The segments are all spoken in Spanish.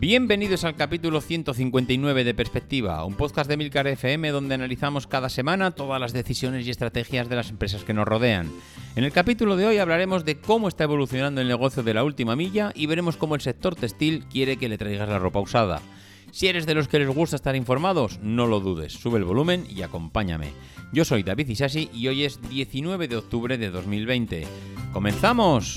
Bienvenidos al capítulo 159 de Perspectiva, un podcast de Milcar FM donde analizamos cada semana todas las decisiones y estrategias de las empresas que nos rodean. En el capítulo de hoy hablaremos de cómo está evolucionando el negocio de la última milla y veremos cómo el sector textil quiere que le traigas la ropa usada. Si eres de los que les gusta estar informados, no lo dudes, sube el volumen y acompáñame. Yo soy David Isasi y hoy es 19 de octubre de 2020. ¡Comenzamos!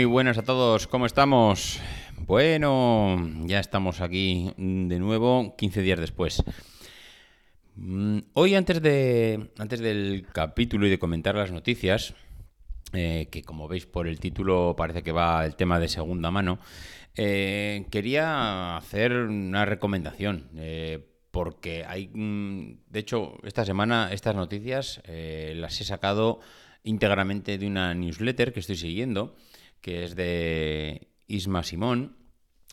Muy buenas a todos, ¿cómo estamos? Bueno, ya estamos aquí de nuevo, 15 días después. Mm, hoy, antes, de, antes del capítulo y de comentar las noticias, eh, que como veis por el título parece que va el tema de segunda mano, eh, quería hacer una recomendación. Eh, porque hay, mm, de hecho, esta semana estas noticias las he sacado íntegramente de una newsletter que estoy siguiendo, que es de Isma Simón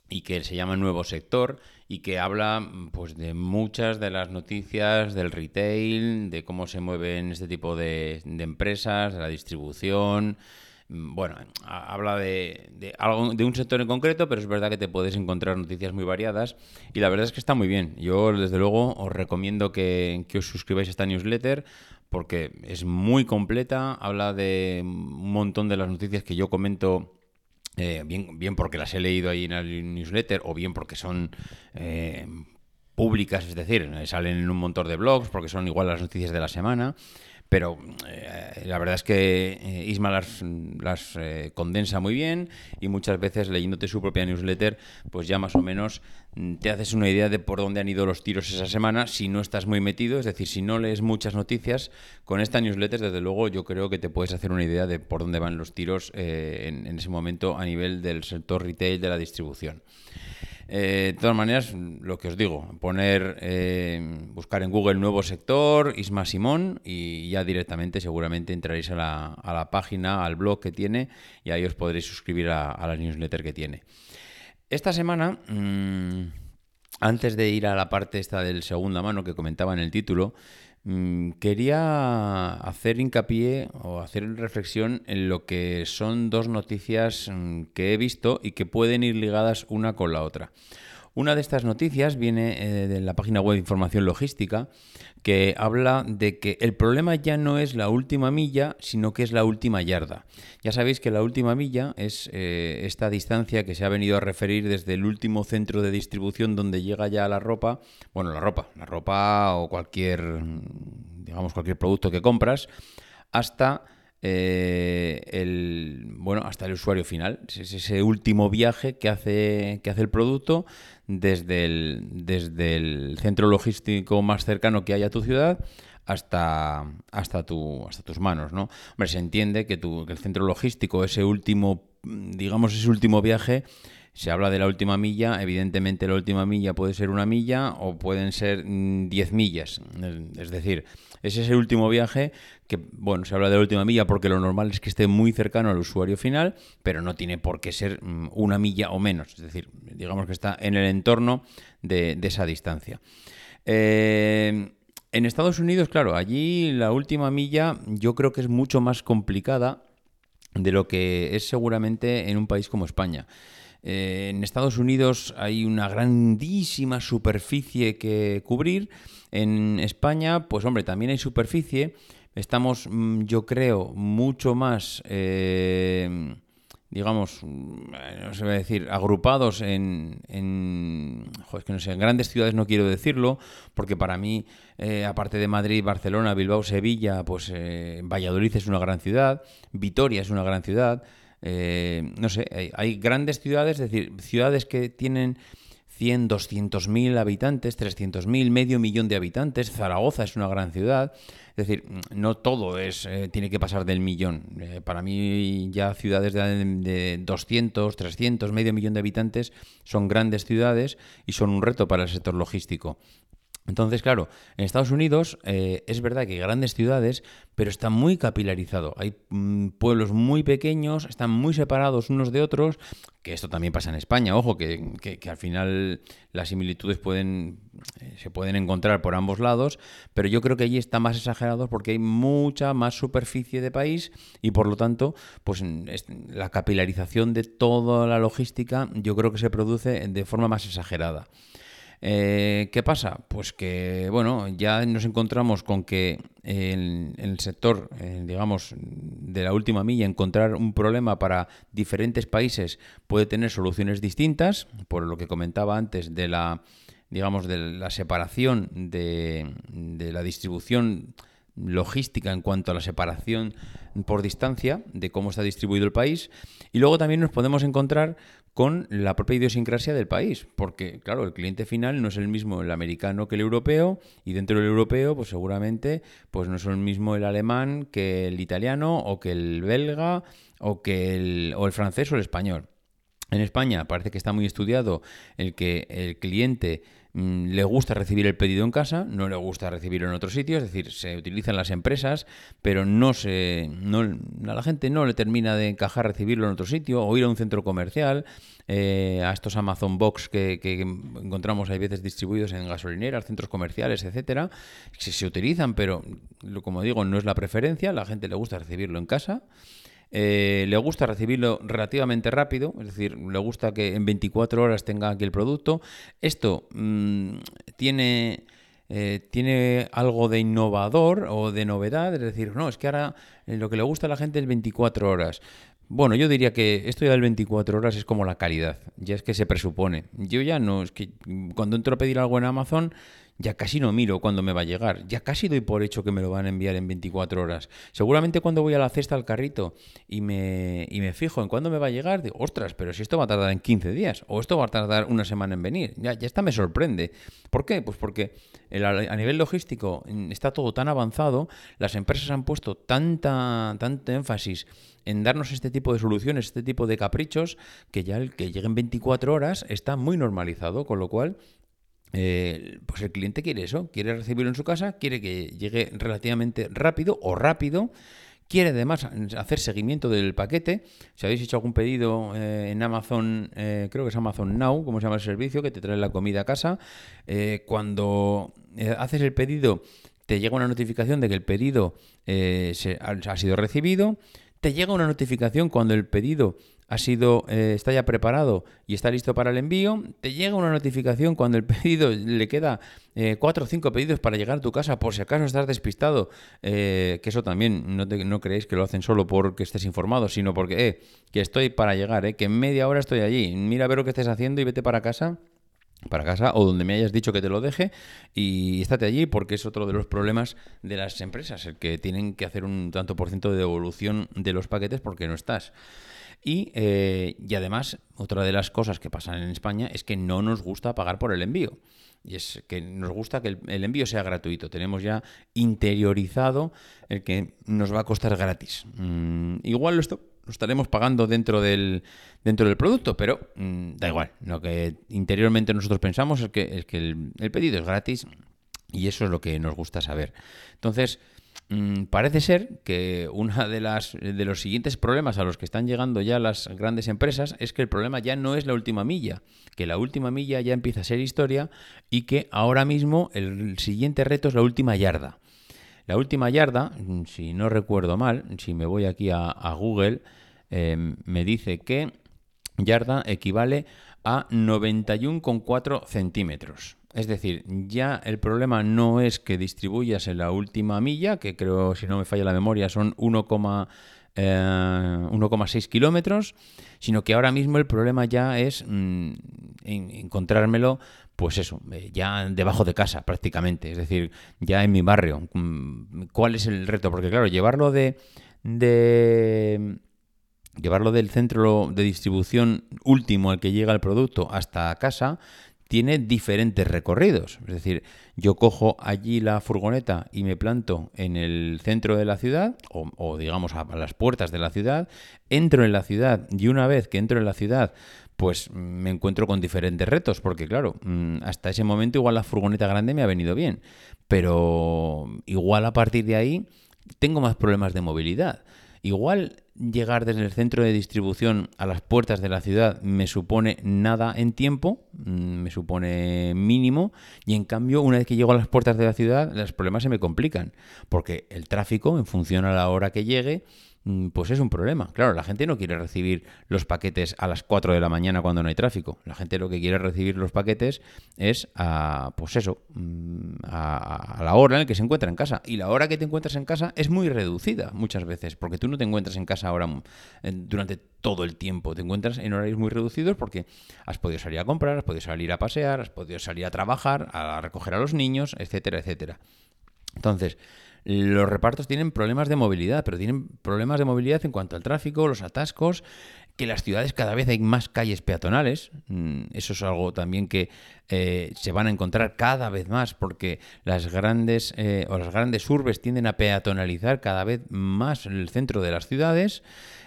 y que se llama Nuevo Sector y que habla pues de muchas de las noticias del retail, de cómo se mueven este tipo de, empresas, de la distribución. Bueno, habla de, algo, de un sector en concreto, pero es verdad que te puedes encontrar noticias muy variadas y la verdad es que está muy bien. Yo, desde luego, os recomiendo que, que os suscribáis a esta newsletter porque es muy completa, habla de un montón de las noticias que yo comento eh, bien, bien porque las he leído ahí en el newsletter o bien porque son eh, públicas, es decir, salen en un montón de blogs porque son igual las noticias de la semana. Pero eh, la verdad es que Isma las, las condensa muy bien y muchas veces leyéndote su propia newsletter, pues ya más o menos te haces una idea de por dónde han ido los tiros esa semana si no estás muy metido, es decir, si no lees muchas noticias, con esta newsletter desde luego yo creo que te puedes hacer una idea de por dónde van los tiros en, en ese momento a nivel del sector retail de la distribución. Eh, de todas maneras, lo que os digo, poner, eh, buscar en Google nuevo sector, Isma Simón, y ya directamente seguramente entraréis a la, página, al blog que tiene, y ahí os podréis suscribir a, la newsletter que tiene. Esta semana, mm, antes de ir a la parte esta del segunda mano que comentaba en el título, Mm, quería hacer hincapié o hacer reflexión en lo que son dos noticias mm, que he visto y que pueden ir ligadas una con la otra. Una de estas noticias viene eh, de la página web de Información Logística, que habla de que el problema ya no es la última milla, sino que es la última yarda. Ya sabéis que la última milla es eh, esta distancia que se ha venido a referir desde el último centro de distribución donde llega ya la ropa, bueno, la ropa, la ropa o cualquier, digamos, cualquier producto que compras, hasta eh, el, bueno, hasta el usuario final. Es ese último viaje que hace, que hace el producto desde el, desde el centro logístico más cercano que haya a tu ciudad hasta, hasta, tu, hasta tus manos, ¿no? Se entiende que, tu, que el centro logístico, ese último, digamos, ese último viaje, se habla de la última milla, evidentemente la última milla puede ser una milla o pueden ser 10 mm, millas. Es decir, es ese último viaje que, bueno, se habla de última milla porque lo normal es que esté muy cercano al usuario final, pero no tiene por qué ser mm, una milla o menos. Es decir, digamos que está en el entorno de, esa distancia. Eh, en Estados Unidos, claro, allí la última milla yo creo que es mucho más complicada de lo que es seguramente en un país como España. Eh, en Estados Unidos hay una grandísima superficie que cubrir. En España, pues hombre, también hay superficie. Estamos, mm, yo creo, mucho más, eh, digamos, mm, no sé decir, agrupados en, en, grandes ciudades no quiero decirlo, porque para mí, eh, aparte de Madrid, Barcelona, Bilbao, Sevilla, pues Valladolid es una gran ciudad, Vitoria es una gran ciudad. Eh, no sé, hay, grandes ciudades, es decir, ciudades que tienen 100, 200 mil habitantes, 300 mil, medio millón de habitantes. Zaragoza es una gran ciudad. Es decir, no todo es eh, tiene que pasar del millón. Eh, para mí ya ciudades de, de, 200, 300, medio millón de habitantes son grandes ciudades y son un reto para el sector logístico. Entonces, claro, en Estados Unidos eh, es verdad que hay grandes ciudades, pero está muy capilarizado. Hay mm, pueblos muy pequeños, están muy separados unos de otros, que esto también pasa en España, ojo, que, al final las similitudes pueden, eh, se pueden encontrar por ambos lados, pero yo creo que allí está más exagerado porque hay mucha más superficie de país y por lo tanto, pues la capilarización de toda la logística yo creo que se produce de forma más exagerada. Eh, ¿Qué pasa? Pues que, bueno, ya nos encontramos con que en, el sector, eh, digamos, de la última milla, encontrar un problema para diferentes países puede tener soluciones distintas, por lo que comentaba antes de la, digamos, de la separación de, de la distribución logística en cuanto a la separación por distancia de cómo está distribuido el país. Y luego también nos podemos encontrar con la propia idiosincrasia del país, porque claro, el cliente final no es el mismo el americano que el europeo y dentro del europeo pues seguramente pues no es el mismo el alemán que el italiano o que el belga o que el, o el francés o el español. En España parece que está muy estudiado el que el cliente le gusta recibir el pedido en casa, no le gusta recibirlo en otro sitio, es decir, se utilizan las empresas, pero no se, no, a la gente no le termina de encajar recibirlo en otro sitio o ir a un centro comercial, eh, a estos Amazon Box que, encontramos hay veces distribuidos en gasolineras, centros comerciales, etcétera, se, se utilizan, pero como digo, no es la preferencia, la gente le gusta recibirlo en casa. Eh, le gusta recibirlo relativamente rápido, es decir, le gusta que en 24 horas tenga aquí el producto. Esto mm, tiene, eh, tiene algo de innovador o de novedad, es decir, no, es que ahora eh, lo que le gusta a la gente es 24 horas. Bueno, yo diría que esto ya del 24 horas es como la calidad, ya es que se presupone. Yo ya no, es que cuando entro a pedir algo en Amazon, ya casi no miro cuándo me va a llegar, ya casi doy por hecho que me lo van a enviar en 24 horas. Seguramente cuando voy a la cesta al carrito y me, y me fijo en cuándo me va a llegar, digo, ostras, pero si esto va a tardar en 15 días o esto va a tardar una semana en venir, ya, ya está me sorprende. ¿Por qué? Pues porque a nivel logístico está todo tan avanzado, las empresas han puesto tanta, tanto énfasis en darnos este tipo de soluciones, este tipo de caprichos, que ya el que lleguen 24 horas está muy normalizado, con lo cual eh, pues el cliente quiere eso, quiere recibirlo en su casa, quiere que llegue relativamente rápido o rápido, quiere además hacer seguimiento del paquete. Si habéis hecho algún pedido eh, en Amazon, eh, creo que es Amazon Now, como se llama el servicio, que te trae la comida a casa, cuando haces el pedido te llega una notificación de que el pedido se, ha sido recibido, te llega una notificación cuando el pedido ha sido, eh, está ya preparado y está listo para el envío, te llega una notificación cuando el pedido le queda eh, cuatro o cinco pedidos para llegar a tu casa, por si acaso estás despistado, eh, que eso también no, creéis que lo hacen solo porque estés informado, sino porque, que estoy para llegar, que en media hora estoy allí, mira a ver lo que estés haciendo y vete para casa para casa o donde me hayas dicho que te lo deje y estate allí porque es otro de los problemas de las empresas, el que tienen que hacer un tanto por ciento de devolución de los paquetes porque no estás. Y, eh, además, otra de las cosas que pasan en España es que no nos gusta pagar por el envío. Y es que nos gusta que el, envío sea gratuito. Tenemos ya interiorizado el que nos va a costar gratis. Mm, igual lo, lo, estaremos pagando dentro del, dentro del producto, pero mm, da igual. Lo que interiormente nosotros pensamos es que, es que el pedido es gratis y eso es lo que nos gusta saber. Entonces, parece ser que uno de, de los siguientes problemas a los que están llegando ya las grandes empresas es que el problema ya no es la última milla, que la última milla ya empieza a ser historia y que ahora mismo el siguiente reto es la última yarda. La última yarda, mm, si no recuerdo mal, si me voy aquí a, Google, em, me dice que yarda equivale a 91,4 centímetros. Es decir, ya el problema no es que distribuyas en la última milla, que creo, si no me falla la memoria, son 1,6 eh, kilómetros, sino que ahora mismo el problema ya es mm, encontrármelo, pues eso, eh, ya debajo de casa prácticamente, es decir, ya en mi barrio. Mm, ¿Cuál es el reto? Porque claro, llevarlo de, de llevarlo del centro de distribución último al que llega el producto hasta casa tiene diferentes recorridos. Es decir, yo cojo allí la furgoneta y me planto en el centro de la ciudad, o, digamos a, las puertas de la ciudad, entro en la ciudad y una vez que entro en la ciudad, pues me encuentro con diferentes retos, porque claro, mm, hasta ese momento igual la furgoneta grande me ha venido bien, pero igual a partir de ahí tengo más problemas de movilidad. Igual llegar desde el centro de distribución a las puertas de la ciudad me supone nada en tiempo, mm, me supone mínimo, y en cambio una vez que llego a las puertas de la ciudad los problemas se me complican, porque el tráfico, en función a la hora que llegue, pues es un problema. Claro, la gente no quiere recibir los paquetes a las 4 de la mañana cuando no hay tráfico. La gente lo que quiere recibir los paquetes es a, pues eso, mm, a, la hora en la que se encuentra en casa. Y la hora que te encuentras en casa es muy reducida muchas veces, porque tú no te encuentras en casa ahora mm, durante todo el tiempo. Te encuentras en horarios muy reducidos porque has podido salir a comprar, has podido salir a pasear, has podido salir a trabajar, a recoger a los niños, etcétera, etcétera. Entonces, los repartos tienen problemas de movilidad, pero tienen problemas de movilidad en cuanto al tráfico, los atascos, que las ciudades cada vez hay más calles peatonales. Mm, eso es algo también que eh, se van a encontrar cada vez más porque las grandes eh, o las grandes urbes tienden a peatonalizar cada vez más el centro de las ciudades.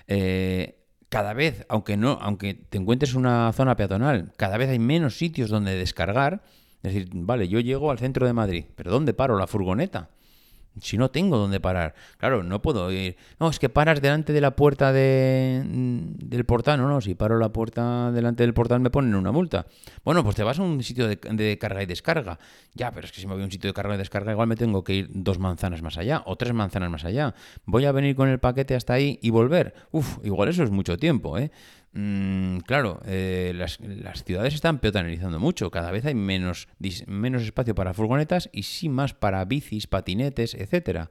Eh, cada vez, aunque no, aunque te encuentres en una zona peatonal, cada vez hay menos sitios donde descargar. Decir, vale, yo llego al centro de Madrid, pero ¿dónde paro la furgoneta? Si no tengo dónde parar. Claro, no puedo ir. No, es que paras delante de la puerta de, mm, del portal. No, no, si paro la puerta delante del portal me ponen una multa. Bueno, pues te vas a un sitio de, carga y descarga. Ya, pero es que si me voy a un sitio de carga y descarga, igual me tengo que ir dos manzanas más allá o tres manzanas más allá. Voy a venir con el paquete hasta ahí y volver. Uf, igual eso es mucho tiempo, ¿eh? Mm, claro, eh, las, ciudades están peatonalizando mucho, cada vez hay menos, menos espacio para furgonetas y sí más para bicis, patinetes, etcétera.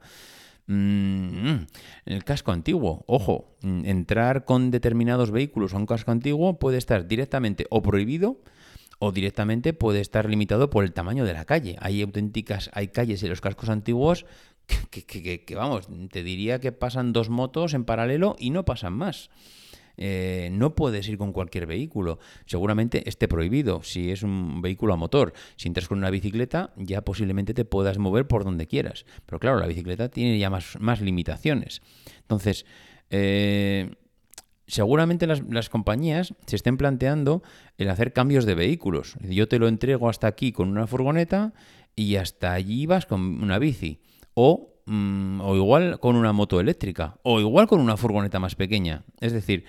Mm, el casco antiguo, ojo, mm, entrar con determinados vehículos a un casco antiguo puede estar directamente o prohibido o directamente puede estar limitado por el tamaño de la calle. Hay auténticas, hay calles en los cascos antiguos que, que vamos, te diría que pasan dos motos en paralelo y no pasan más. Eh, no puedes ir con cualquier vehículo. Seguramente esté prohibido si es un vehículo a motor. Si entras con una bicicleta, ya posiblemente te puedas mover por donde quieras. Pero claro, la bicicleta tiene ya más, más limitaciones. Entonces, eh, seguramente las, compañías se estén planteando el hacer cambios de vehículos. Yo te lo entrego hasta aquí con una furgoneta y hasta allí vas con una bici. O, mm, o igual con una moto eléctrica. O igual con una furgoneta más pequeña. Es decir,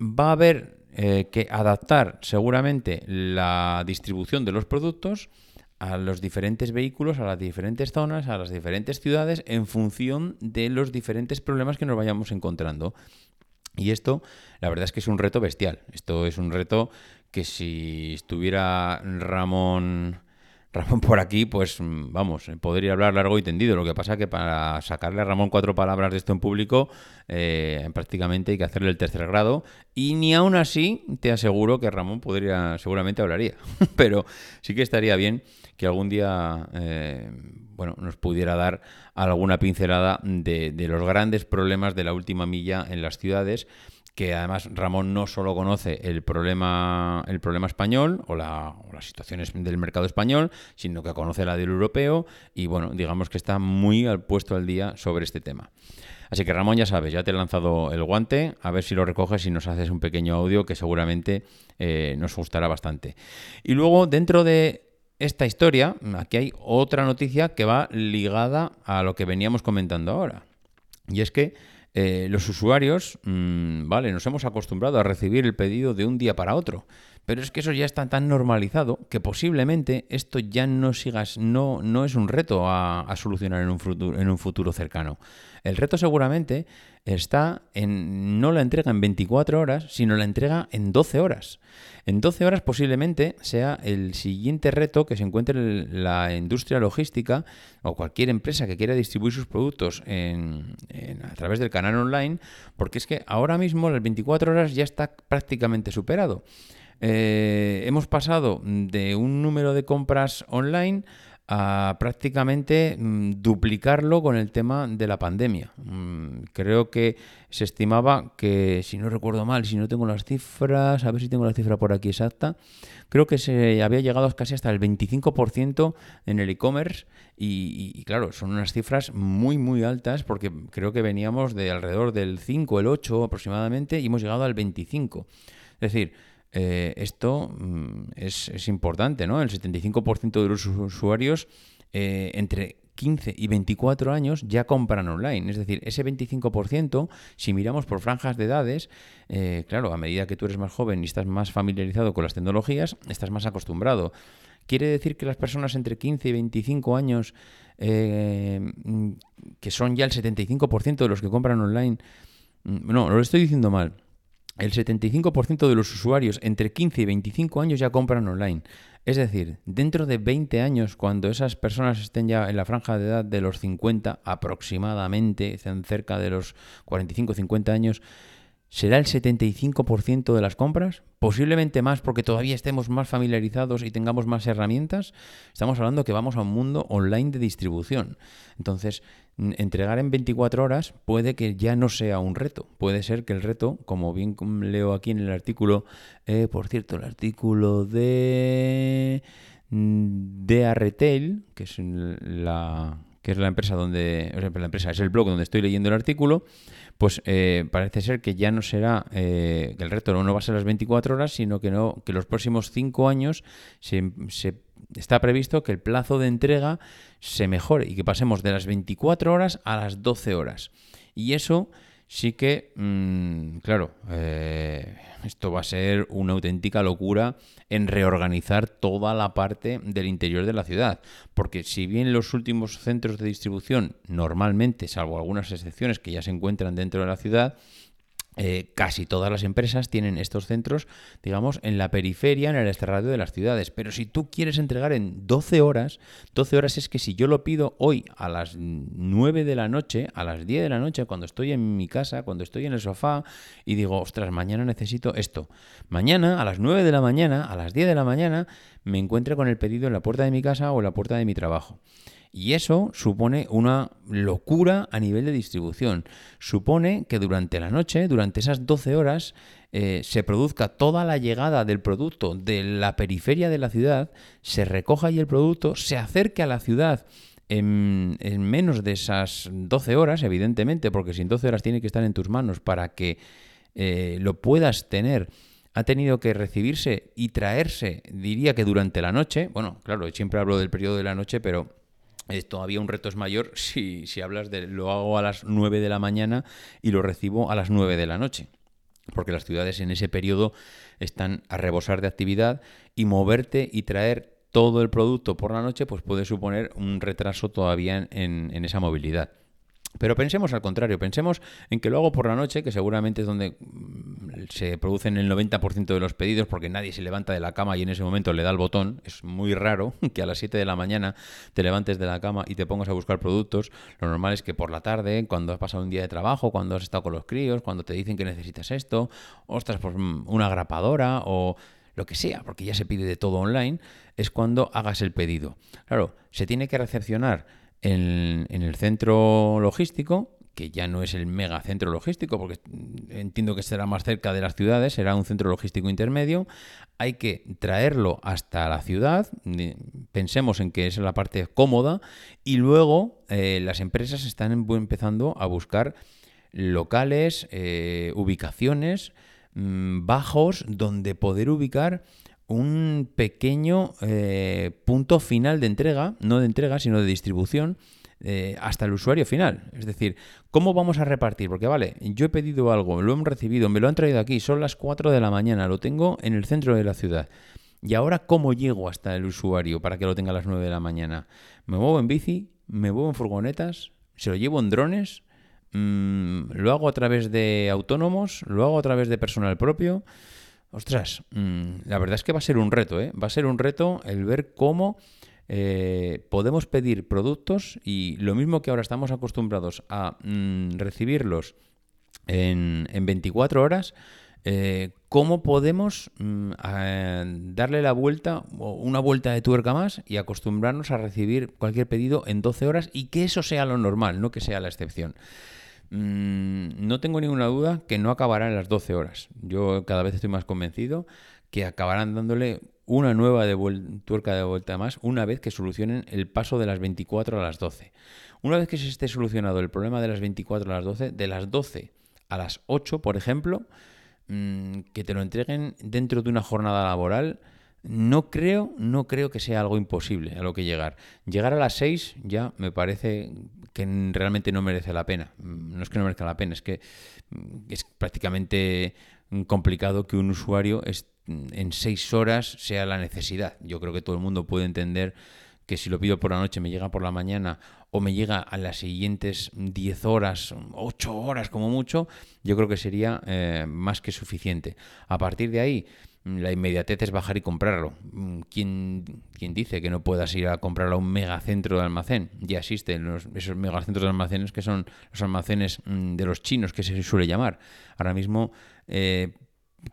va a haber eh, que adaptar seguramente la distribución de los productos a los diferentes vehículos, a las diferentes zonas, a las diferentes ciudades, en función de los diferentes problemas que nos vayamos encontrando. Y esto, la verdad es que es un reto bestial. Esto es un reto que si estuviera Ramón Ramón por aquí, pues mm, vamos, eh, podría hablar largo y tendido. Lo que pasa que para sacarle a Ramón cuatro palabras de esto en público, eh, prácticamente hay que hacerle el tercer grado. Y ni aún así te aseguro que Ramón podría, seguramente hablaría. Pero sí que estaría bien que algún día, eh, bueno, nos pudiera dar alguna pincelada de los grandes problemas de la última milla en las ciudades que además Ramón no solo conoce el problema, el problema español o, las situaciones del mercado español, sino que conoce la del europeo y bueno, digamos que está muy al puesto al día sobre este tema. Así que Ramón, ya sabes, ya te he lanzado el guante, a ver si lo recoges y nos haces un pequeño audio que seguramente eh, nos gustará bastante. Y luego, dentro de esta historia, aquí hay otra noticia que va ligada a lo que veníamos comentando ahora. Y es que eh, los usuarios, mm, vale, nos hemos acostumbrado a recibir el pedido de un día para otro, pero es que eso ya está tan normalizado que posiblemente esto ya no sigas, no, no es un reto a, a solucionar en un, futuro, en un futuro cercano. El reto seguramente está en no la entrega en 24 horas, sino la entrega en 12 horas. En 12 horas posiblemente sea el siguiente reto que se encuentre la industria logística o cualquier empresa que quiera distribuir sus productos a través del canal online, porque es que ahora mismo las 24 horas ya está prácticamente superado. Eh, hemos pasado de un número de compras online a prácticamente mm, duplicarlo con el tema de la pandemia. Mm, creo que se estimaba que, si no recuerdo mal, si no tengo las cifras, a ver si tengo la cifra por aquí exacta, creo que se había llegado casi hasta el 25% en el e-commerce y, claro, son unas cifras muy, muy altas porque creo que veníamos de alrededor del 5, el 8 aproximadamente y hemos llegado al 25. Es decir, eh, esto mm, es, importante, ¿no? El 75% de los usuarios eh, entre 15 y 24 años ya compran online. Es decir, ese 25%, si miramos por franjas de edades, eh, claro, a medida que tú eres más joven y estás más familiarizado con las tecnologías, estás más acostumbrado. Quiere decir que las personas entre 15 y 25 años, mm, que son ya el 75% de los que compran online, mm, no, lo estoy diciendo mal el 75% de los usuarios entre 15 y 25 años ya compran online. Es decir, dentro de 20 años, cuando esas personas estén ya en la franja de edad de los 50 aproximadamente, cerca de los 45-50 años, ¿será el 75% de las compras? Posiblemente más porque todavía estemos más familiarizados y tengamos más herramientas. Estamos hablando que vamos a un mundo online de distribución. Entonces, entregar en 24 horas puede que ya no sea un reto. Puede ser que el reto, como bien leo aquí en el artículo, eh, por cierto, el artículo de de Retail, que es la que es la empresa donde la empresa es el blog donde estoy leyendo el artículo, pues eh, parece ser que ya no será eh, que el reto no, va a ser las 24 horas, sino que no que los próximos 5 años se, está previsto que el plazo de entrega se mejore y que pasemos de las 24 horas a las 12 horas. Y eso sí que, mm, claro, eh, esto va a ser una auténtica locura en reorganizar toda la parte del interior de la ciudad. Porque si bien los últimos centros de distribución, normalmente, salvo algunas excepciones que ya se encuentran dentro de la ciudad, eh, casi todas las empresas tienen estos centros, digamos, en la periferia, en el extrarradio de las ciudades. Pero si tú quieres entregar en 12 horas, 12 horas es que si yo lo pido hoy a las 9 de la noche, a las 10 de la noche, cuando estoy en mi casa, cuando estoy en el sofá y digo, ostras, mañana necesito esto. Mañana, a las 9 de la mañana, a las 10 de la mañana, me encuentro con el pedido en la puerta de mi casa o en la puerta de mi trabajo. Y eso supone una locura a nivel de distribución. Supone que durante la noche, durante esas 12 horas, eh, se produzca toda la llegada del producto de la periferia de la ciudad, se recoja ahí el producto, se acerque a la ciudad en, menos de esas 12 horas, evidentemente, porque si en 12 horas tiene que estar en tus manos para que eh, lo puedas tener ha tenido que recibirse y traerse, diría que durante la noche, bueno, claro, siempre hablo del periodo de la noche, pero todavía un reto es mayor si, si hablas de lo hago a las 9 de la mañana y lo recibo a las 9 de la noche porque las ciudades en ese periodo están a rebosar de actividad y moverte y traer todo el producto por la noche pues puede suponer un retraso todavía en, en esa movilidad. Pero pensemos al contrario, pensemos en que lo hago por la noche, que seguramente es donde mm, se producen el 90% de los pedidos, porque nadie se levanta de la cama y en ese momento le da el botón. Es muy raro que a las 7 de la mañana te levantes de la cama y te pongas a buscar productos. Lo normal es que por la tarde, cuando has pasado un día de trabajo, cuando has estado con los críos, cuando te dicen que necesitas esto, ostras, pues mm, una grapadora o lo que sea, porque ya se pide de todo online, es cuando hagas el pedido. Claro, se tiene que recepcionar en, el centro logístico, que ya no es el mega centro logístico, porque entiendo que será más cerca de las ciudades, será un centro logístico intermedio, hay que traerlo hasta la ciudad, pensemos en que es la parte cómoda, y luego eh, las empresas están empezando a buscar locales, eh, ubicaciones mm, bajos donde poder ubicar un pequeño eh, punto final de entrega, no de entrega, sino de distribución, eh, hasta el usuario final. Es decir, ¿cómo vamos a repartir? Porque vale, yo he pedido algo, lo hemos recibido, me lo han traído aquí, son las 4 de la mañana, lo tengo en el centro de la ciudad. ¿Y ahora cómo llego hasta el usuario para que lo tenga a las 9 de la mañana? ¿Me muevo en bici? ¿Me muevo en furgonetas? ¿Se lo llevo en drones? Mm, ¿Lo hago a través de autónomos? ¿Lo hago a través de personal propio? Ostras, mm, la verdad es que va a ser un reto, ¿eh? Va a ser un reto el ver cómo eh, podemos pedir productos y lo mismo que ahora estamos acostumbrados a mm, recibirlos en, 24 horas, eh, cómo podemos mm, darle la vuelta, o una vuelta de tuerca más y acostumbrarnos a recibir cualquier pedido en 12 horas y que eso sea lo normal, no que sea la excepción. Mm, no tengo ninguna duda que no acabará en las 12 horas. Yo cada vez estoy más convencido que acabarán dándole una nueva tuerca de vuelta más una vez que solucionen el paso de las 24 a las 12. Una vez que se esté solucionado el problema de las 24 a las 12, de las 12 a las 8, por ejemplo, mm, que te lo entreguen dentro de una jornada laboral, no creo, no creo que sea algo imposible a lo que llegar. Llegar a las 6 ya me parece que realmente no merece la pena. Mm, no es que no merezca la pena, es que mm, es prácticamente complicado que un usuario en 6 horas sea la necesidad. Yo creo que todo el mundo puede entender que si lo pido por la noche me llega por la mañana o me llega a las siguientes 10 horas, 8 horas como mucho, yo creo que sería eh, más que suficiente. A partir de ahí, la inmediatez es bajar y comprarlo. Mm, ¿Quién, quién dice que no puedas ir a comprarlo a un megacentro de almacén? Ya existen los, esos megacentros de almacenes que son los almacenes mm, de los chinos, que se suele llamar. Ahora mismo eh,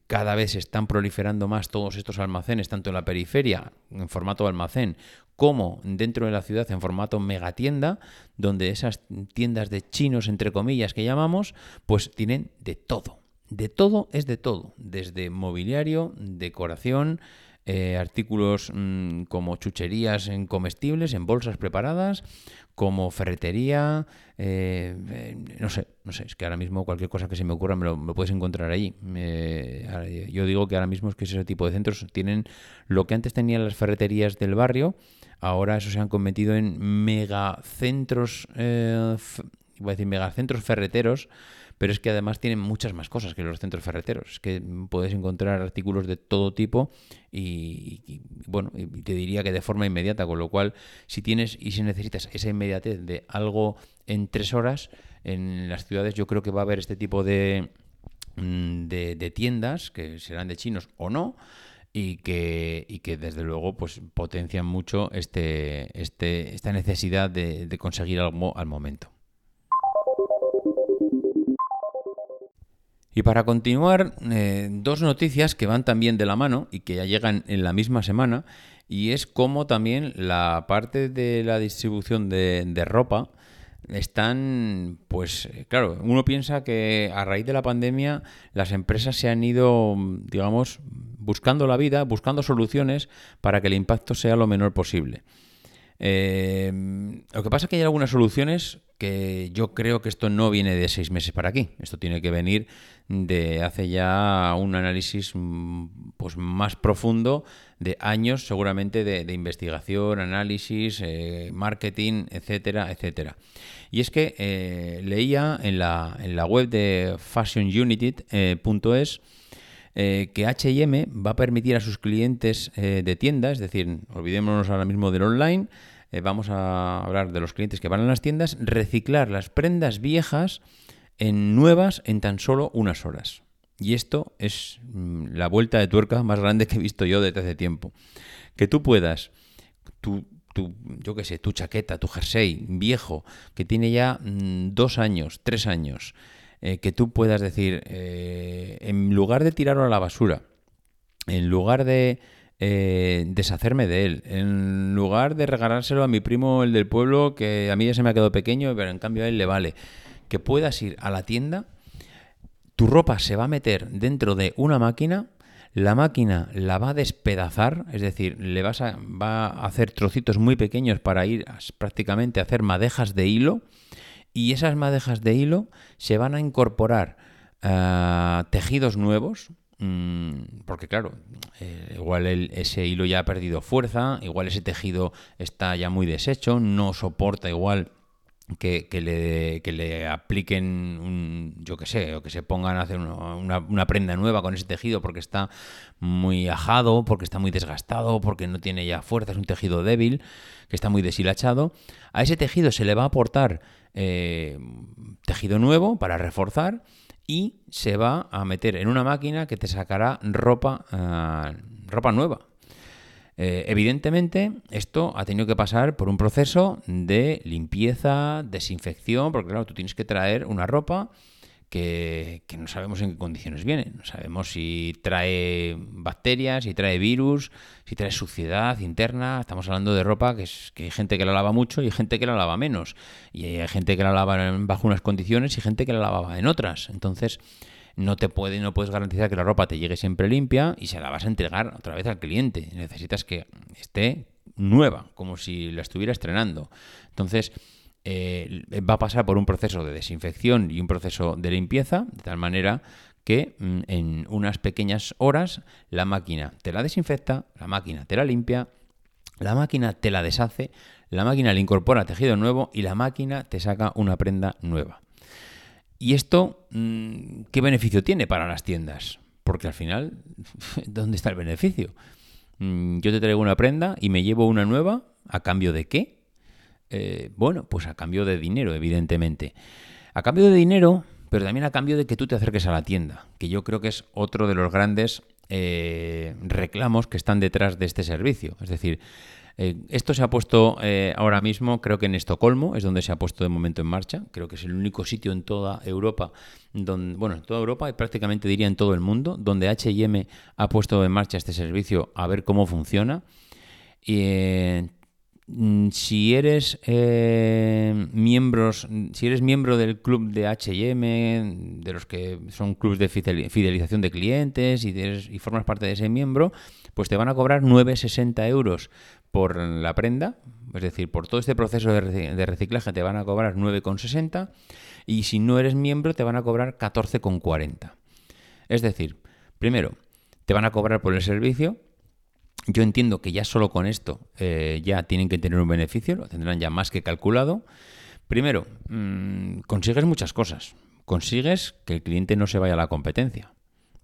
cada vez se están proliferando más todos estos almacenes, tanto en la periferia, en formato de almacén, como dentro de la ciudad en formato megatienda, donde esas tiendas de chinos, entre comillas, que llamamos, pues tienen de todo. De todo es de todo, desde mobiliario, decoración, eh, artículos mm, como chucherías en comestibles, en bolsas preparadas, como ferretería, eh, eh, no sé, no sé, es que ahora mismo cualquier cosa que se me ocurra me lo, puedes encontrar ahí. yo digo que ahora mismo es que ese tipo de centros tienen lo que antes tenían las ferreterías del barrio, ahora eso se han convertido en megacentros, voy a decir megacentros ferreteros, pero es que además tienen muchas más cosas que los centros ferreteros. Es que puedes encontrar artículos de todo tipo y, bueno, y te diría que de forma inmediata, con lo cual si tienes y si necesitas esa inmediatez de algo en tres horas, en las ciudades yo creo que va a haber este tipo de, mm, de, tiendas, que serán de chinos o no, y que, y que desde luego pues potencian mucho este, este, esta necesidad de conseguir algo al momento. Y para continuar, eh, dos noticias que van también de la mano y que ya llegan en la misma semana, y es cómo también la parte de la distribución de, ropa están, pues claro, uno piensa que a raíz de la pandemia las empresas se han ido, digamos, buscando la vida, buscando soluciones para que el impacto sea lo menor posible. Eh, lo que pasa es que hay algunas soluciones que yo creo que esto no viene de seis meses para aquí. Esto tiene que venir de hace ya un análisis mm, pues, más profundo de años seguramente de, investigación, análisis, eh, marketing, etcétera, etcétera. Y es que eh, leía en la, en la, web de fashionunited.es eh, que HM va a permitir a sus clientes de tienda, es decir, olvidémonos ahora mismo del online, eh, vamos a hablar de los clientes que van a las tiendas, reciclar las prendas viejas en nuevas en tan solo unas horas. Y esto es mm, la vuelta de tuerca más grande que he visto yo desde hace tiempo. Que tú puedas, tu, yo qué sé, tu chaqueta, tu jersey viejo, que tiene ya mm, dos años, tres años, eh, que tú puedas decir, eh, en lugar de tirarlo a la basura, en lugar de eh, deshacerme de él. En lugar de regalárselo a mi primo, el del pueblo, que a mí ya se me ha quedado pequeño, pero en cambio a él le vale. Que puedas ir a la tienda, tu ropa se va a meter dentro de una máquina, la máquina la va a despedazar, es decir, le vas a, va a hacer trocitos muy pequeños para ir prácticamente a hacer madejas de hilo, y esas madejas de hilo se van a incorporar a ah, tejidos nuevos, porque claro, eh, igual ese hilo ya ha perdido fuerza, igual ese tejido está ya muy deshecho, no soporta igual que, le, le, apliquen, un, yo qué sé, o que se pongan a hacer una, una, prenda nueva con ese tejido porque está muy ajado, porque está muy desgastado, porque no tiene ya fuerza, es un tejido débil, que está muy deshilachado. A ese tejido se le va a aportar eh, tejido nuevo para reforzar y se va a meter en una máquina que te sacará ropa, eh, ropa nueva. Eh, evidentemente, esto ha tenido que pasar por un proceso de limpieza, desinfección, porque claro, tú tienes que traer una ropa que, no sabemos en qué condiciones viene. No sabemos si trae bacterias, si trae virus, si trae suciedad interna. Estamos hablando de ropa que, es, que hay gente que la lava mucho y hay gente que la lava menos. Y hay gente que la lava bajo unas condiciones y gente que la lava en otras. Entonces, no te puede, no puedes garantizar que la ropa te llegue siempre limpia y se la vas a entregar otra vez al cliente. Necesitas que esté nueva, como si la estuviera estrenando. Entonces, eh, va a pasar por un proceso de desinfección y un proceso de limpieza, de tal manera que mm, en unas pequeñas horas la máquina te la desinfecta, la máquina te la limpia, la máquina te la deshace, la máquina le incorpora tejido nuevo y la máquina te saca una prenda nueva. ¿Y esto mm, qué beneficio tiene para las tiendas? Porque al final, ¿dónde está el beneficio? Mm, yo te traigo una prenda y me llevo una nueva, ¿a cambio de qué? Eh, bueno, pues a cambio de dinero, evidentemente. A cambio de dinero, pero también a cambio de que tú te acerques a la tienda, que yo creo que es otro de los grandes eh, reclamos que están detrás de este servicio. Es decir, eh, esto se ha puesto ahora mismo, creo que en Estocolmo, es donde se ha puesto de momento en marcha. Creo que es el único sitio en toda Europa, donde, bueno, en toda Europa y prácticamente diría en todo el mundo, donde HM ha puesto en marcha este servicio a ver cómo funciona. Y si eres eh, miembros, si eres miembro del club de H&M, de los que son clubes de fidelización de clientes y, y formas parte de ese miembro, pues te van a cobrar 9,60 euros por la prenda, es decir, por todo este proceso de reciclaje te van a cobrar 9,60 y si no eres miembro te van a cobrar 14,40. Es decir, primero, te van a cobrar por el servicio, yo entiendo que ya solo con esto eh, ya tienen que tener un beneficio, lo tendrán ya más que calculado. Primero, mm, consigues muchas cosas. Consigues que el cliente no se vaya a la competencia.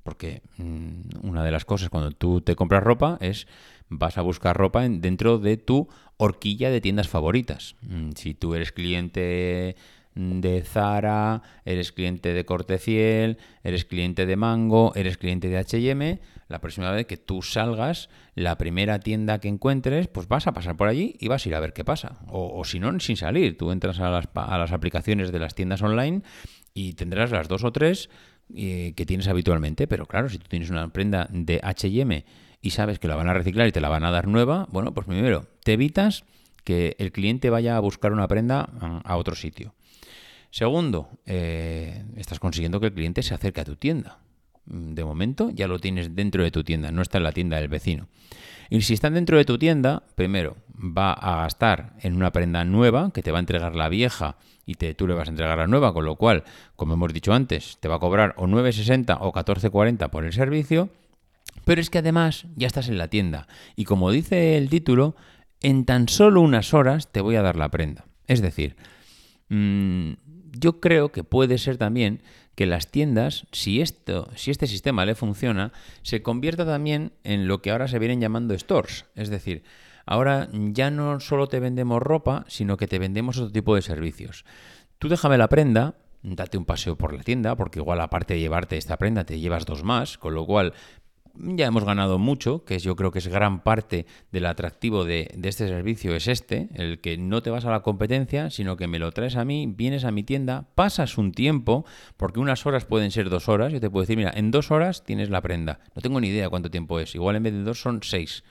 Porque mm, una de las cosas cuando tú te compras ropa es vas a buscar ropa dentro de tu horquilla de tiendas favoritas. Mm, si tú eres cliente de Zara, eres cliente de Cortefiel, eres cliente de Mango, eres cliente de H&M, la próxima vez que tú salgas, la primera tienda que encuentres, pues vas a pasar por allí y vas a ir a ver qué pasa. O, si no, sin salir, tú entras a las, a las, aplicaciones de las tiendas online y tendrás las dos o tres eh, que tienes habitualmente. Pero claro, si tú tienes una prenda de H&M y sabes que la van a reciclar y te la van a dar nueva, bueno, pues primero, te evitas que el cliente vaya a buscar una prenda a otro sitio. Segundo, eh, estás consiguiendo que el cliente se acerque a tu tienda. Mm, de momento ya lo tienes dentro de tu tienda, no está en la tienda del vecino. Y si están dentro de tu tienda, primero va a gastar en una prenda nueva que te va a entregar la vieja y te, tú le vas a entregar la nueva, con lo cual, como hemos dicho antes, te va a cobrar o 9,60 o 14,40 por el servicio. Pero es que además ya estás en la tienda y como dice el título, en tan solo unas horas te voy a dar la prenda. Es decir, mmm, yo creo que puede ser también que las tiendas, si, esto, si este sistema le funciona, se convierta también en lo que ahora se vienen llamando stores. Es decir, ahora ya no solo te vendemos ropa, sino que te vendemos otro tipo de servicios. Tú déjame la prenda, date un paseo por la tienda, porque igual aparte de llevarte esta prenda te llevas dos más, con lo cual ya hemos ganado mucho, que yo creo que es gran parte del atractivo de, este servicio, es este, el que no te vas a la competencia, sino que me lo traes a mí, vienes a mi tienda, pasas un tiempo, porque unas horas pueden ser dos horas, yo te puedo decir, mira, en dos horas tienes la prenda, no tengo ni idea cuánto tiempo es, igual en vez de dos son seis.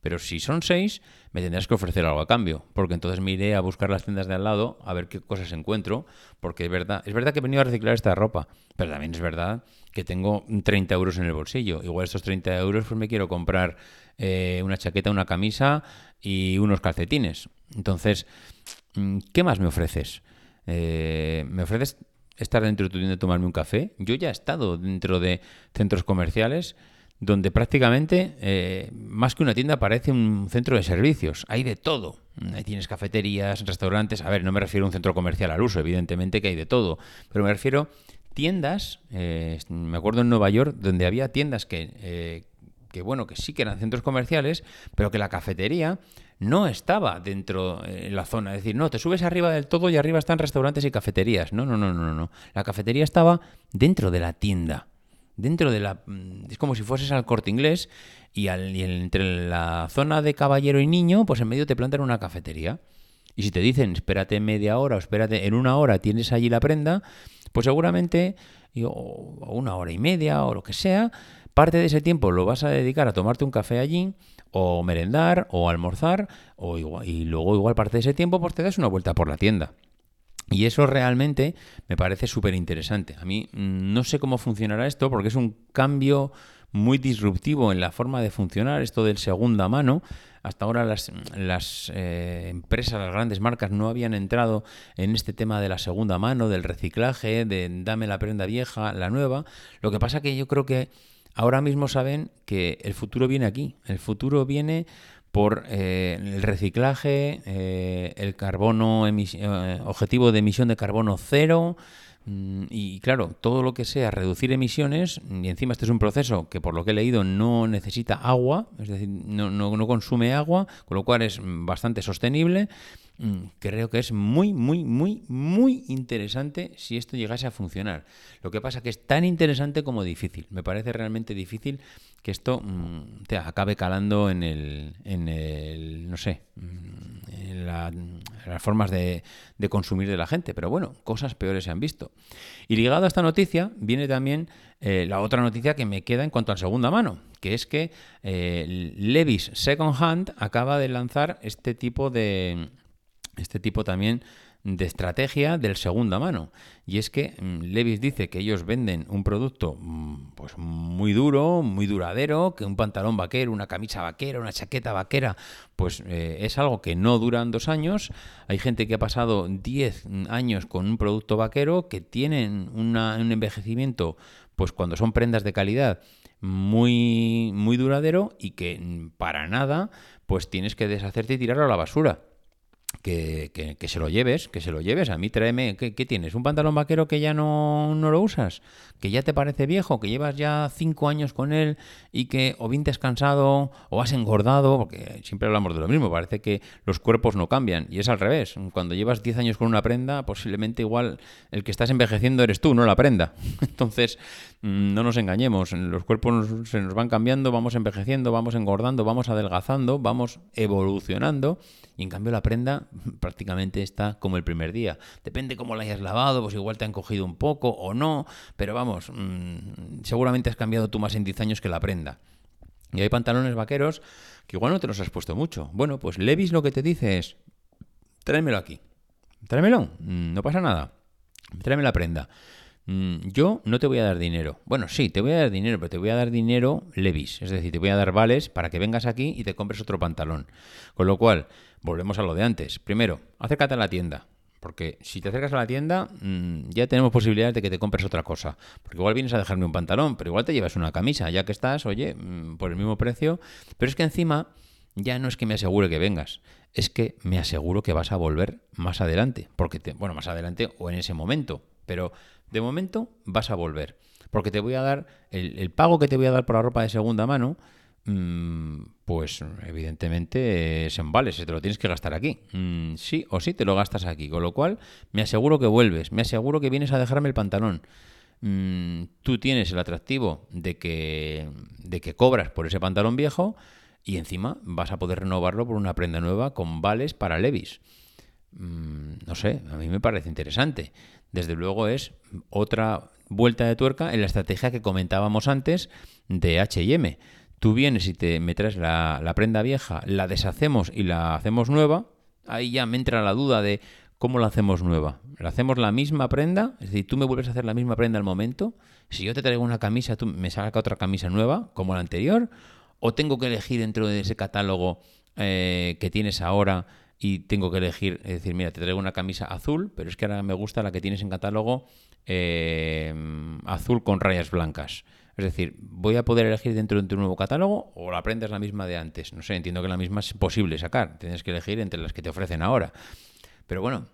Pero si son seis, me tendrás que ofrecer algo a cambio, porque entonces me iré a buscar las tiendas de al lado a ver qué cosas encuentro, porque es verdad, es verdad que he venido a reciclar esta ropa, pero también es verdad que tengo 30 euros en el bolsillo. Igual estos 30 euros pues me quiero comprar eh, una chaqueta, una camisa y unos calcetines. Entonces, mm, ¿qué más me ofreces? Eh, ¿Me ofreces estar dentro de tu tienda y tomarme un café? Yo ya he estado dentro de centros comerciales donde prácticamente, eh, más que una tienda, parece un centro de servicios. Hay de todo. Ahí tienes cafeterías, restaurantes. A ver, no me refiero a un centro comercial al uso, evidentemente que hay de todo. Pero me refiero tiendas, eh, me acuerdo en Nueva York, donde había tiendas que, eh, que, bueno, que sí que eran centros comerciales, pero que la cafetería no estaba dentro en la zona. Es decir, no, te subes arriba del todo y arriba están restaurantes y cafeterías. No, no, no, no, no. La cafetería estaba dentro de la tienda dentro de la... Mm, es como si fueses al corte inglés y, al, entre la zona de caballero y niño, pues en medio te plantan una cafetería. Y si te dicen, espérate media hora o espérate en una hora tienes allí la prenda, pues seguramente o una hora y media o lo que sea, parte de ese tiempo lo vas a dedicar a tomarte un café allí o merendar o almorzar o y luego igual parte de ese tiempo pues te das una vuelta por la tienda. Y eso realmente me parece súper interesante. A mí mm, no sé cómo funcionará esto porque es un cambio muy disruptivo en la forma de funcionar, esto del segunda mano. Hasta ahora las, las eh, empresas, las grandes marcas no habían entrado en este tema de la segunda mano, del reciclaje, de dame la prenda vieja, la nueva. Lo que pasa que yo creo que ahora mismo saben que el futuro viene aquí. El futuro viene por eh, el reciclaje, eh, el carbono, eh, objetivo de emisión de carbono cero. Mm, y claro, todo lo que sea reducir emisiones, y encima este es un proceso que por lo que he leído no necesita agua, es decir, no, no, consume agua, con lo cual es bastante sostenible Mm, creo que es muy, muy, muy, muy interesante si esto llegase a funcionar. Lo que pasa que es tan interesante como difícil. Me parece realmente difícil que esto mm, te acabe calando en el, en el no sé, mm, en, las formas de, consumir de la gente. Pero bueno, cosas peores se han visto. Y ligado a esta noticia viene también eh, la otra noticia que me queda en cuanto a segunda mano, que es que eh, Levis Second Hand acaba de lanzar este tipo de este tipo también de estrategia del segunda mano. Y es que mm, Levis dice que ellos venden un producto mm, pues muy duro, muy duradero, que un pantalón vaquero, una camisa vaquera, una chaqueta vaquera, pues eh, es algo que no duran dos años. Hay gente que ha pasado 10 años con un producto vaquero que tienen un envejecimiento, pues cuando son prendas de calidad, muy, muy duradero y que mm, para nada, pues tienes que deshacerte y tirarlo a la basura que, que, se lo lleves, que se lo lleves. A mí tráeme, ¿qué, tienes? ¿Un pantalón vaquero que ya no, no, lo usas? ¿Que ya te parece viejo? ¿Que llevas ya cinco años con él y que o bien te has cansado o has engordado? Porque siempre hablamos de lo mismo, parece que los cuerpos no cambian y es al revés. Cuando llevas diez años con una prenda, posiblemente igual el que estás envejeciendo eres tú, no la prenda. Entonces, mm, no nos engañemos, los cuerpos se nos van cambiando, vamos envejeciendo, vamos engordando, vamos adelgazando, vamos evolucionando y en cambio la prenda prácticamente está como el primer día. Depende cómo la hayas lavado, pues igual te han cogido un poco o no, pero vamos, mm, seguramente has cambiado tú más en 10 años que la prenda. Y hay pantalones vaqueros que igual no te los has puesto mucho. Bueno, pues Levis lo que te dice es, tráemelo aquí. Tráemelo, mm, no pasa nada. Tráeme la prenda. Mm, yo no te voy a dar dinero. Bueno, sí, te voy a dar dinero, pero te voy a dar dinero Levis. Es decir, te voy a dar vales para que vengas aquí y te compres otro pantalón. Con lo cual, volvemos a lo de antes. Primero, acércate a la tienda. Porque si te acercas a la tienda, mm, ya tenemos posibilidades de que te compres otra cosa. Porque igual vienes a dejarme un pantalón, pero igual te llevas una camisa, ya que estás, oye, mm, por el mismo precio. Pero es que encima, ya no es que me asegure que vengas, es que me aseguro que vas a volver más adelante. Porque, te, bueno, más adelante o en ese momento. Pero de momento vas a volver. Porque te voy a dar, el, pago que te voy a dar por la ropa de segunda mano, pues evidentemente es en vale, se te lo tienes que gastar aquí. Mm, sí o sí te lo gastas aquí. Con lo cual, me aseguro que vuelves, me aseguro que vienes a dejarme el pantalón. Mm, tú tienes el atractivo de que, de que cobras por ese pantalón viejo y encima vas a poder renovarlo por una prenda nueva con vales para Levis. no sé, a mí me parece interesante desde luego es otra vuelta de tuerca en la estrategia que comentábamos antes de HM. Tú vienes y te me traes la, prenda vieja, la deshacemos y la hacemos nueva. Ahí ya me entra la duda de cómo la hacemos nueva. ¿La hacemos la misma prenda? Es decir, tú me vuelves a hacer la misma prenda al momento. Si yo te traigo una camisa, tú me sacas otra camisa nueva, como la anterior. ¿O tengo que elegir dentro de ese catálogo eh, que tienes ahora y tengo que elegir, es decir, mira, te traigo una camisa azul, pero es que ahora me gusta la que tienes en catálogo eh, azul con rayas blancas. Es decir, voy a poder elegir dentro de tu nuevo catálogo o la prenda la misma de antes. No sé, entiendo que la misma es posible sacar. Tienes que elegir entre las que te ofrecen ahora. Pero bueno,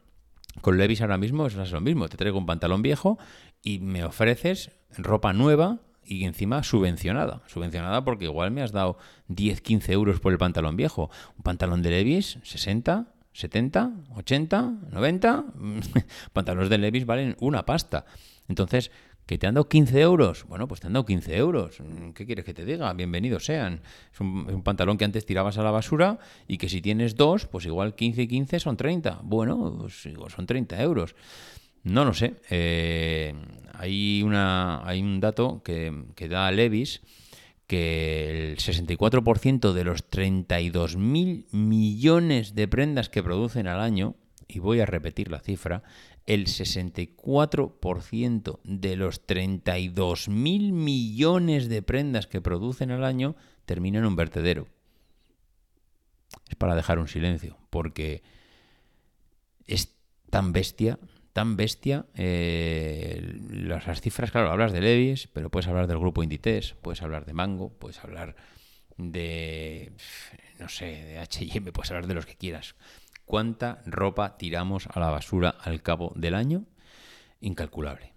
con Levis ahora mismo es lo mismo. Te traigo un pantalón viejo y me ofreces ropa nueva y encima subvencionada. Subvencionada porque igual me has dado 10, 15 euros por el pantalón viejo. Un pantalón de Levis, 60, 70, 80, 90. Pantalones de Levis valen una pasta. Entonces, ¿que te han dado 15 euros? Bueno, pues te han dado 15 euros. ¿Qué quieres que te diga? Bienvenidos sean. Es un, pantalón que antes tirabas a la basura y que si tienes dos, pues igual 15 y 15 son 30. Bueno, pues son 30 euros. No lo sé. Eh, hay, una, hay un dato que, que da Levis que el 64% de los 32.000 millones de prendas que producen al año, y voy a repetir la cifra, el 64% de los 32.000 millones de prendas que producen al año terminan en un vertedero. Es para dejar un silencio, porque es tan bestia tan bestia. Eh, las, cifras, claro, hablas de Levis, pero puedes hablar del grupo Inditex, puedes hablar de Mango, puedes hablar de, no sé, de H&M, puedes hablar de los que quieras. ¿Cuánta ropa tiramos a la basura al cabo del año? Incalculable,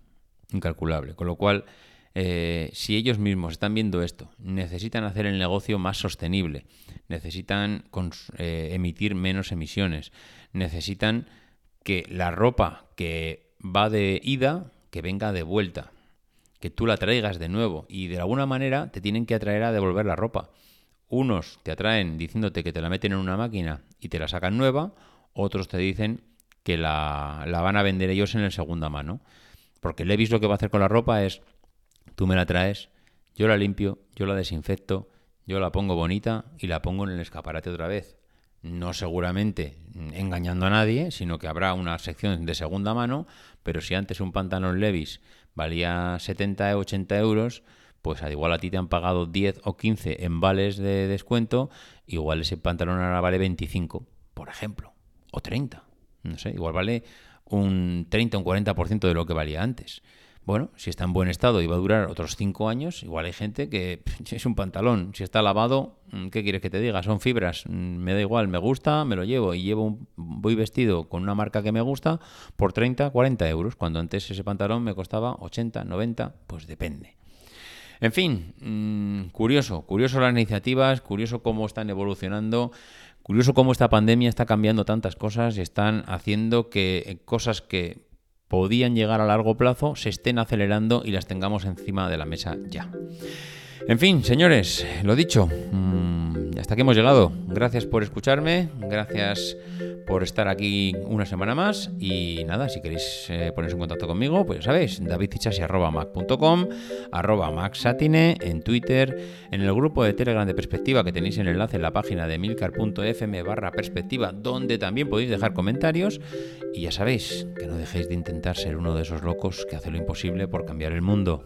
incalculable. Con lo cual, eh, si ellos mismos están viendo esto, necesitan hacer el negocio más sostenible, necesitan eh, emitir menos emisiones, necesitan que la ropa que va de ida, que venga de vuelta, que tú la traigas de nuevo y de alguna manera te tienen que atraer a devolver la ropa. Unos te atraen diciéndote que te la meten en una máquina y te la sacan nueva, otros te dicen que la, la van a vender ellos en el segunda mano. Porque Levis lo que va a hacer con la ropa es, tú me la traes, yo la limpio, yo la desinfecto, yo la pongo bonita y la pongo en el escaparate otra vez no seguramente engañando a nadie, sino que habrá una sección de segunda mano, pero si antes un pantalón Levis valía 70 o 80 euros, pues al igual a ti te han pagado 10 o 15 en vales de descuento, igual ese pantalón ahora vale 25, por ejemplo, o 30, no sé, igual vale un 30 o un 40% de lo que valía antes. Bueno, si está en buen estado y va a durar otros cinco años, igual hay gente que es un pantalón. Si está lavado, mm, ¿qué quieres que te diga? Son fibras. Mm, me da igual, me gusta, me lo llevo y llevo voy vestido con una marca que me gusta por 30, 40 euros. Cuando antes ese pantalón me costaba 80, 90, pues depende. En fin, mm, curioso, curioso las iniciativas, curioso cómo están evolucionando. Curioso cómo esta pandemia está cambiando tantas cosas y están haciendo que cosas que podían llegar a largo plazo se estén acelerando y las tengamos encima de la mesa ya. En fin, señores, lo dicho, mm, hasta aquí hemos llegado. Gracias por escucharme, gracias por estar aquí una semana más y nada, si queréis eh, poneros en contacto conmigo, pues ya sabéis, davidcichasi.mac.com, arroba maxatine en Twitter, en el grupo de Telegram de Perspectiva que tenéis el enlace en la página de milcar.fm barra perspectiva, donde también podéis dejar comentarios y ya sabéis que no dejéis de intentar ser uno de esos locos que hace lo imposible por cambiar el mundo.